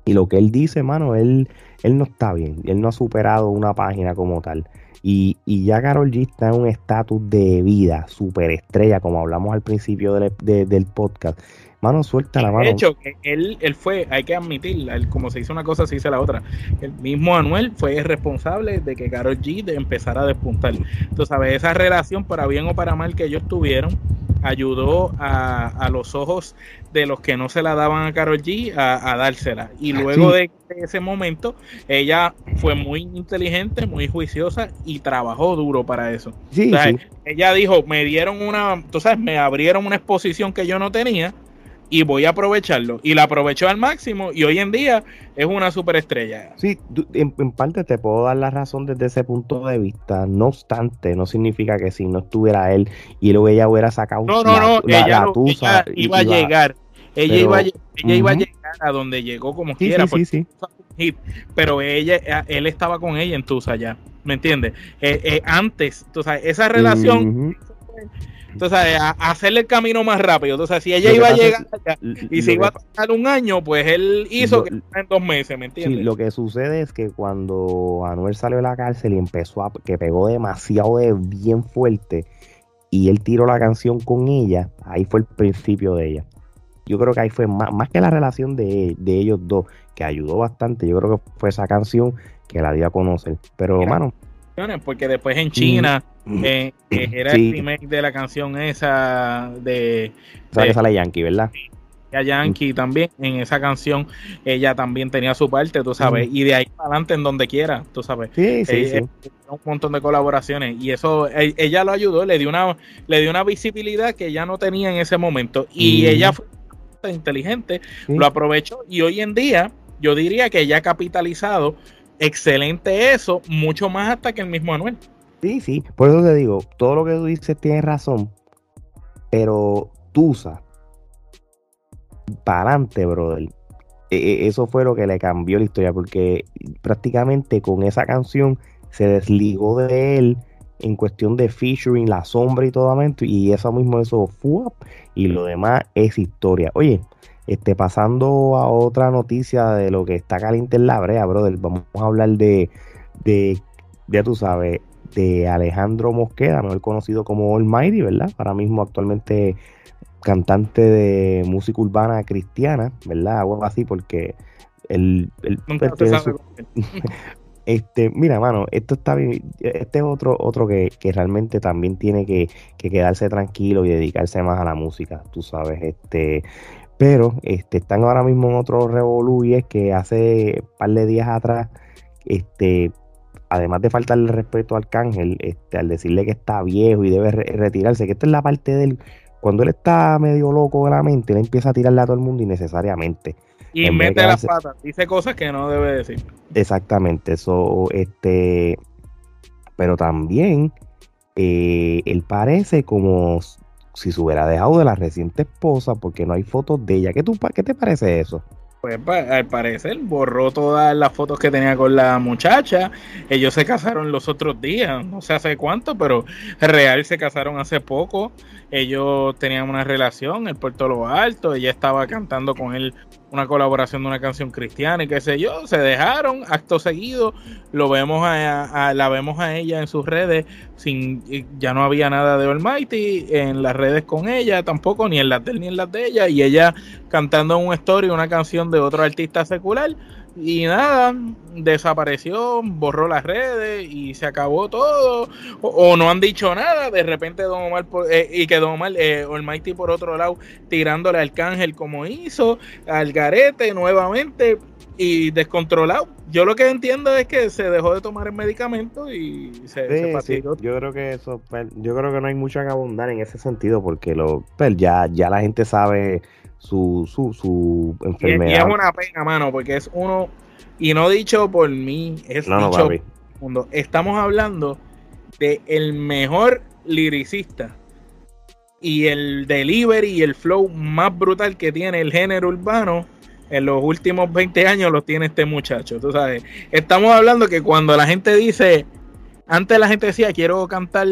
y lo que él dice, mano, él, él no está bien, él no ha superado una página como tal. Y, ya Carol G está en un estatus de vida, superestrella, como hablamos al principio del, podcast. Mano, suelta la mano. De hecho, él, él fue, hay que admitir, como se hizo una cosa, se hizo la otra. El mismo Anuel fue el responsable de que Carol G de empezar a despuntar. Tú sabes, esa relación, para bien o para mal que ellos tuvieron, ayudó a, los ojos de los que no se la daban a Carol G a, dársela. Y luego de ese momento, ella fue muy inteligente, muy juiciosa y trabajó duro para eso. Ella dijo, me dieron una, tú sabes, me abrieron una exposición que yo no tenía y voy a aprovecharlo. Y la aprovechó al máximo y hoy en día es una superestrella. Sí, en, parte te puedo dar la razón desde ese punto de vista. No obstante, no significa que si no estuviera él y luego ella hubiera sacado no, no, no, ella, iba, a llegar. Ella, iba, ella iba a llegar a donde llegó como quiera. Sí, sí, pero ella, él estaba con ella en Tusa ya. ¿Me entiendes? Eh, eh, antes, tú sabes, esa relación entonces, a, hacerle el camino más rápido. Entonces, si ella iba a llegar y se iba a tardar un año, pues él hizo que en dos meses, ¿me entiendes? Sí, lo que sucede es que cuando Anuel salió de la cárcel y empezó a, que pegó demasiado de bien fuerte y él tiró la canción con ella, ahí fue el principio de ella. Yo creo que ahí fue más, más que la relación de, ellos dos, que ayudó bastante. Yo creo que fue esa canción que la dio a conocer. Pero, hermano, porque después en China eh, era el remake de la canción esa de, de sale Yankee, ¿verdad? A Yankee también, en esa canción ella también tenía su parte, tú sabes, y de ahí para adelante en donde quiera, tú sabes. Sí, sí, sí. Un montón de colaboraciones y eso e, ella lo ayudó, le dio una le dio una visibilidad que ella no tenía en ese momento y ella fue inteligente, lo aprovechó y hoy en día yo diría que ella ha capitalizado excelente eso, mucho más hasta que el mismo Anuel. Sí, sí, por eso te digo, todo lo que tú dices tiene razón, pero Tusa, para adelante, brother. E, e, eso fue lo que le cambió la historia, porque prácticamente con esa canción se desligó de él en cuestión de featuring, la sombra y todo, y eso mismo, eso fue, y lo demás es historia. Oye, este, pasando a otra noticia de lo que está caliente en la brea, brother. Vamos a hablar de, de ya tú sabes, de Alejandro Mosqueda, mejor conocido como Almighty, ¿verdad? Ahora mismo actualmente cantante de música urbana cristiana, ¿verdad? Algo así, porque el, este, mira, mano, esto está este es otro, otro que, que realmente también tiene que, que, quedarse tranquilo y dedicarse más a la música, tú sabes, este, pero este, están ahora mismo en otro revolú y es que hace un par de días atrás, este, además de faltarle respeto al Arcángel, este, al decirle que está viejo y debe retirarse, que esta es la parte del cuando él está medio loco de la mente, él empieza a tirarle a todo el mundo innecesariamente. Y mete las patas, dice cosas que no debe decir. Exactamente, eso, este, pero también eh, él parece como si se hubiera dejado de la reciente esposa porque no hay fotos de ella. ¿Qué, tú, qué te parece eso? Pues al parecer borró todas las fotos que tenía con la muchacha. Ellos se casaron los otros días, no sé hace cuánto, pero real se casaron hace poco. Ellos tenían una relación, el Puerto Lo Alto, ella estaba cantando con él una colaboración de una canción cristiana y qué sé yo, se dejaron, acto seguido, lo vemos a, la vemos a ella en sus redes, sin ya no había nada de Almighty en las redes con ella, tampoco, ni en las de él ni en las de ella, y ella cantando un story, una canción de otro artista secular, y nada, desapareció, borró las redes y se acabó todo. O, no han dicho nada, de repente Don Omar, eh, y que Don Omar, eh, Almighty por otro lado, tirándole al cángel como hizo, al garete nuevamente y descontrolado. Yo lo que entiendo es que se dejó de tomar el medicamento y se, sí, Yo creo que eso, pues, yo creo que no hay mucho que abundar en ese sentido porque lo, pues, ya, ya la gente sabe su, su, su enfermedad. Y, es una pena, mano, porque es uno, y no dicho por mí, es dicho mundo. Estamos hablando de el mejor liricista y el delivery y el flow más brutal que tiene el género urbano en los últimos 20 años lo tiene este muchacho. Tú sabes, estamos hablando que cuando la gente dice, antes la gente decía quiero cantar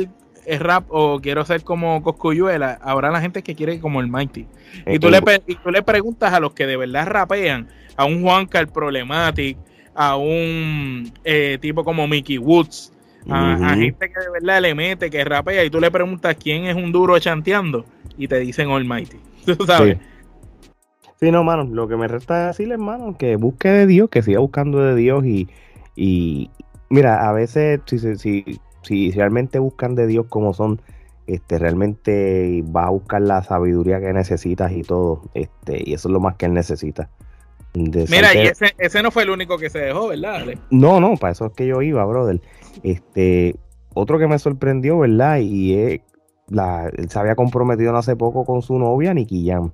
es rap o quiero ser como Coscuyuela, ahora la gente que quiere como el Mighty. Y tú, le, y tú le preguntas a los que de verdad rapean, a un Juan Car Problematic, a un eh, tipo como Mickey Woods, a, gente que de verdad le mete, que rapea, y tú le preguntas quién es un duro chanteando, y te dicen Almighty. ¿Tú sabes? Sí. no, mano, lo que me resta decirle, hermano, que busque de Dios, que siga buscando de Dios y, y mira, a veces si, si, si realmente buscan de Dios como son, este, realmente va a buscar la sabiduría que necesitas y todo, este, y eso es lo más que él necesita. Mira, y ese, ese, no fue el único que se dejó, ¿verdad? No, no, para eso es que yo iba, brother. Este, otro que me sorprendió, ¿verdad? Y es la, él se había comprometido no hace poco con su novia, Nicky Jam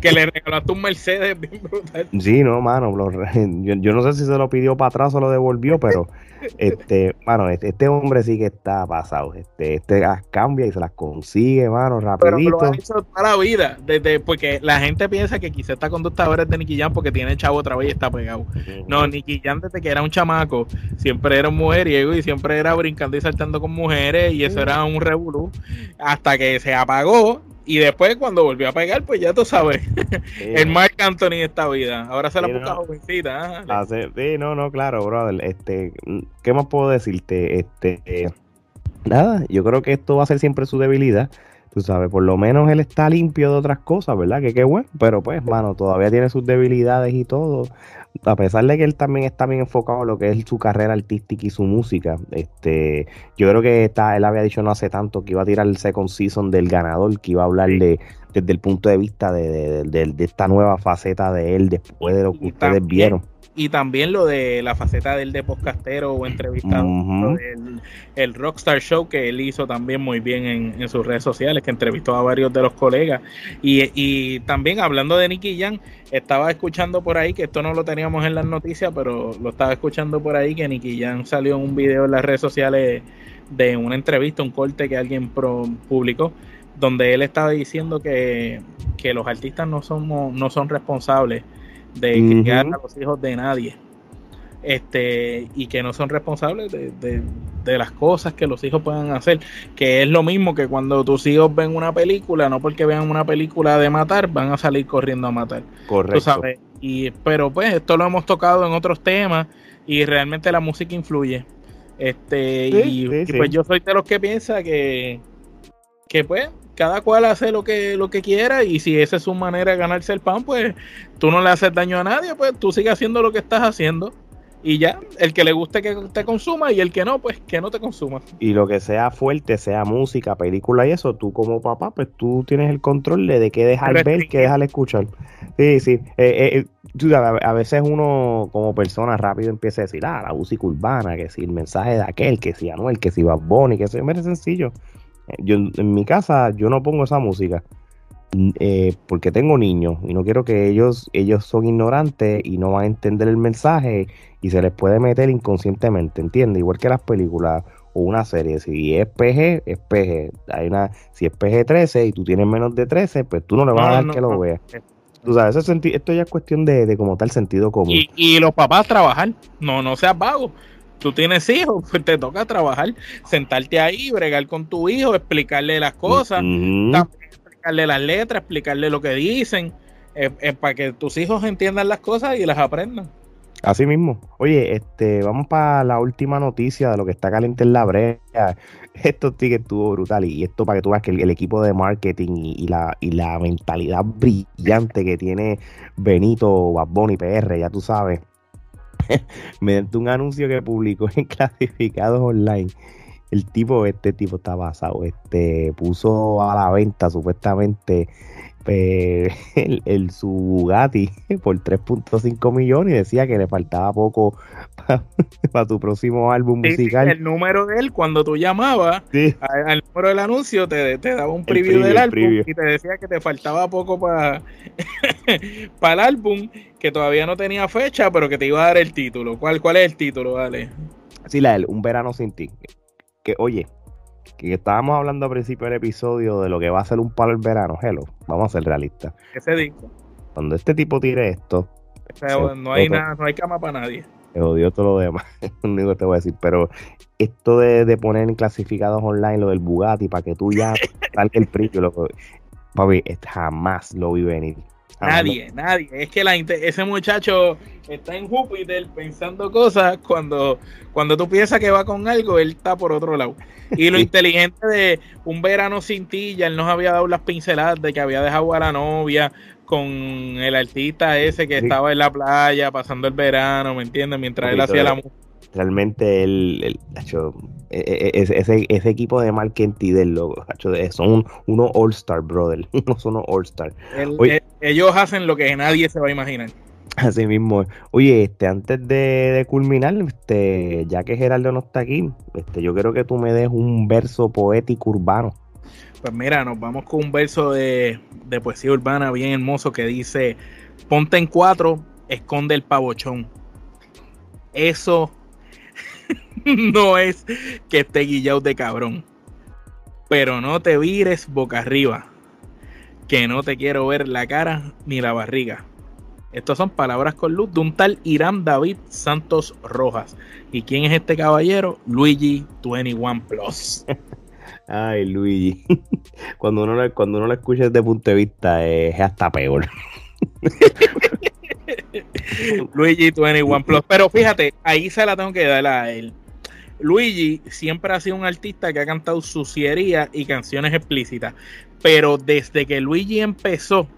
que le regalaste un Mercedes bien brutal. Sí, no, mano. yo, no sé si se lo pidió para atrás o lo devolvió, pero este, mano, este, este, hombre sí que está pasado. Este, este cambia y se las consigue, mano, rapidito. Pero lo ha hecho toda la vida, desde, porque la gente piensa que quizá esta conducta ahora es de Nicky Jam porque tiene el chavo otra vez y está pegado. No, Nicky Jam desde que era un chamaco, siempre era un mujeriego y siempre era brincando y saltando con mujeres y eso era un revolú. Hasta que se apagó y después cuando volvió a pegar, pues ya tú sabes, el Mark Anthony de esta vida. Ahora se la sí, busca jovencita. ¿ah? Sí, no, no, claro, brother. Este, ¿qué más puedo decirte? Este, nada, yo creo que esto va a ser siempre su debilidad. Tú sabes, por lo menos él está limpio de otras cosas, ¿verdad? Que qué bueno. Pero pues, mano, todavía tiene sus debilidades y todo a pesar de que él también está bien enfocado en lo que es su carrera artística y su música, este, yo creo que está, él había dicho no hace tanto que iba a tirar el second season del ganador, que iba a hablar de, desde el punto de vista de, de, esta nueva faceta de él después de lo que ustedes vieron y también lo de la faceta del de podcastero o entrevistado, el Rockstar Show que él hizo también muy bien en, sus redes sociales, que entrevistó a varios de los colegas. Y, y también hablando de Nicky Jan, estaba escuchando por ahí, que esto no lo teníamos en las noticias, pero lo estaba escuchando por ahí, que Nicky Jan salió en un video en las redes sociales de una entrevista, un corte que alguien publicó, donde él estaba diciendo que, que los artistas no somos, no son responsables de criar a los hijos de nadie. Este, y que no son responsables de, las cosas que los hijos puedan hacer. Que es lo mismo que cuando tus hijos ven una película, no porque vean una película de matar, van a salir corriendo a matar. Correcto. Y, pero pues esto lo hemos tocado en otros temas y realmente la música influye. Este, y, pues yo soy de los que piensa que, que pues cada cual hace lo que, lo que quiera y si esa es su manera de ganarse el pan, pues tú no le haces daño a nadie, pues tú sigues haciendo lo que estás haciendo y ya, el que le guste que te consuma y el que no, pues que no te consuma. Y lo que sea fuerte, sea música, película y eso, tú como papá, pues tú tienes el control de qué dejar ver, qué dejar escuchar. Sí, sí. Eh, eh, a veces uno como persona rápido empieza a decir, ah, la música urbana, que si el mensaje de aquel, que si Anuel, que si Bad Bunny, que si es sencillo. Yo, en mi casa yo no pongo esa música eh, porque tengo niños y no quiero que ellos, ellos son ignorantes y no van a entender el mensaje y se les puede meter inconscientemente, ¿entiendes? Igual que las películas o una serie, si es PG, es PG. Hay una, si es PG 13 y tú tienes menos de 13, pues tú no le vas a dar que lo veas. Tú sabes, esto ya es cuestión de, de como tal sentido común. Y, y los papás trabajar. No, no seas vago tú tienes hijos, pues te toca trabajar, sentarte ahí, bregar con tu hijo, explicarle las cosas, explicarle las letras, explicarle lo que dicen, eh, eh, para que tus hijos entiendan las cosas y las aprendan. Así mismo. Oye, este, vamos para la última noticia de lo que está caliente en la brea. Esto sí que estuvo brutal. Y esto para que tú veas que el, equipo de marketing y, la, y la mentalidad brillante que tiene Benito, Bad y PR, ya tú sabes, mediante un anuncio que publicó en clasificados online. El tipo, este tipo está basado, este, puso a la venta supuestamente pues, el, su Bugatti por 3.5 millones y decía que le faltaba poco para tu próximo álbum musical. el número de él, cuando tú llamabas al, número del anuncio, te, daba un preview, del álbum y te decía que te faltaba poco para para el álbum, que todavía no tenía fecha, pero que te iba a dar el título. ¿Cuál, cuál es el título? Dale. Sí, la Un verano sin ti. Que, oye, que estábamos hablando al principio del episodio de lo que va a ser un palo el verano, hello, vamos a ser realistas. ¿Qué se? Cuando este tipo tire esto, no hay nada, no hay cama para nadie. Me odio todo lo demás, es lo único que te voy a decir, pero esto de, poner en clasificados online lo del Bugatti para que tú ya salga el precio, papi, jamás lo vi venir. Nadie, nadie. Es que la, ese muchacho está en Júpiter pensando cosas cuando, cuando tú piensas que va con algo, él está por otro lado. Y lo inteligente de un verano sin ti, ya él nos había dado las pinceladas de que había dejado a la novia con el artista ese que estaba en la playa pasando el verano, ¿me entiendes? Mientras él hacía la música realmente el, e, e, e, ese, ese, equipo de marketing del logo, son unos All-Star, brother. No son unos All-Star. Ellos hacen lo que nadie se va a imaginar. Así mismo. Oye, este, antes de, culminar, este, ya que Gerardo no está aquí, este, yo quiero que tú me des un verso poético urbano. Pues mira, nos vamos con un verso de, de poesía urbana bien hermoso que dice: Ponte en cuatro, esconde el pavochón. Eso no es que esté guillado de cabrón. Pero no te vires boca arriba. Que no te quiero ver la cara ni la barriga. Estas son palabras con luz de un tal Irán David Santos Rojas. ¿Y quién es este caballero? Luigi 21 Plus. Ay, Luigi. Cuando uno, cuando uno lo escucha desde punto de vista es hasta peor. Luigi 21 Plus. Pero fíjate, ahí se la tengo que dar a él. Luigi siempre ha sido un artista que ha cantado suciería y canciones explícitas. Pero desde que Luigi empezó,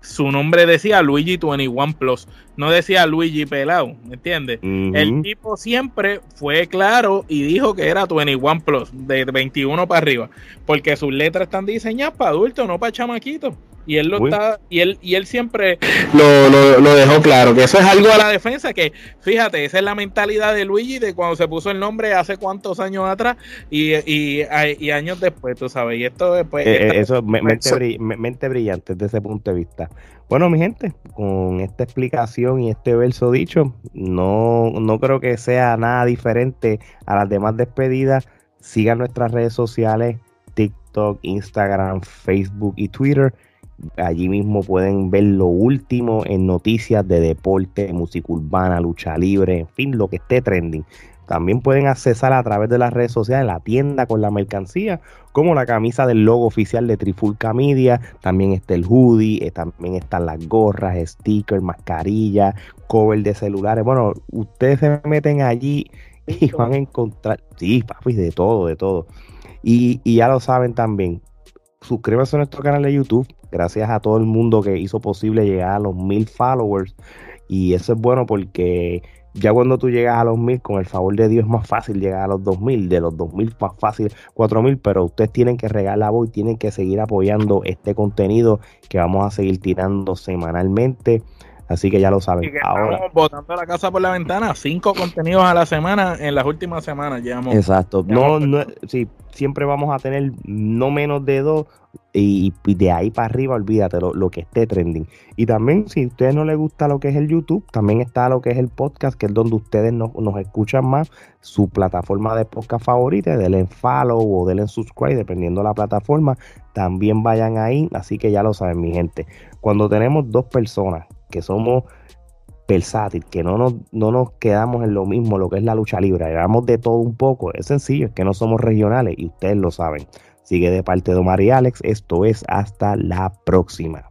su nombre decía Luigi 21 Plus, no decía Luigi Pelado, ¿me entiendes? El tipo siempre fue claro y dijo que era 21 Plus, de 21 para arriba, porque sus letras están diseñadas para adultos, no para chamaquitos. Y él lo está, y él, y él siempre lo, lo, dejó claro, que eso es algo a la defensa, que fíjate, esa es la mentalidad de Luigi de cuando se puso el nombre hace cuántos años atrás y, y, años después, tú sabes, y esto después... Eh, eh, eso, mente, mente brillante desde ese punto de vista. Bueno, mi gente, con esta explicación y este verso dicho, no, no creo que sea nada diferente a las demás despedidas. Sigan nuestras redes sociales, TikTok, Instagram, Facebook y Twitter Allí mismo pueden ver lo último en noticias de deporte, música urbana, lucha libre, en fin, lo que esté trending. También pueden accesar a través de las redes sociales la tienda con la mercancía, como la camisa del logo oficial de Trifulca Media. También está el hoodie, eh, también están las gorras, stickers, mascarillas, cover de celulares. Bueno, ustedes se meten allí y van a encontrar, sí, papi, de todo, de todo. Y, y ya lo saben también, suscríbanse a nuestro canal de YouTube. Gracias a todo el mundo que hizo posible llegar a los mil followers. Y eso es bueno porque ya cuando tú llegas a los mil, con el favor de Dios, es más fácil llegar a los dos mil. De los dos mil, más fácil cuatro mil. Pero ustedes tienen que regalar la voz y tienen que seguir apoyando este contenido que vamos a seguir tirando semanalmente. Así que ya lo saben. Ahora botando la casa por la ventana, cinco contenidos a la semana en las últimas semanas. Llevamos, Exacto. no, no, sí, siempre vamos a tener no menos de dos y, de ahí para arriba, olvídate lo, que esté trending. Y también, si a ustedes no les gusta lo que es el YouTube, también está lo que es el podcast, que es donde ustedes nos, escuchan más, su plataforma de podcast favorita, denle en follow o denle en subscribe, dependiendo de la plataforma. También vayan ahí, así que ya lo saben, mi gente. Cuando tenemos dos personas que somos versátil, que no nos, no nos quedamos en lo mismo, lo que es la lucha libre, hagamos de todo un poco, es sencillo, es que no somos regionales y ustedes lo saben. Sigue de parte de Omar y Alex, esto es hasta la próxima.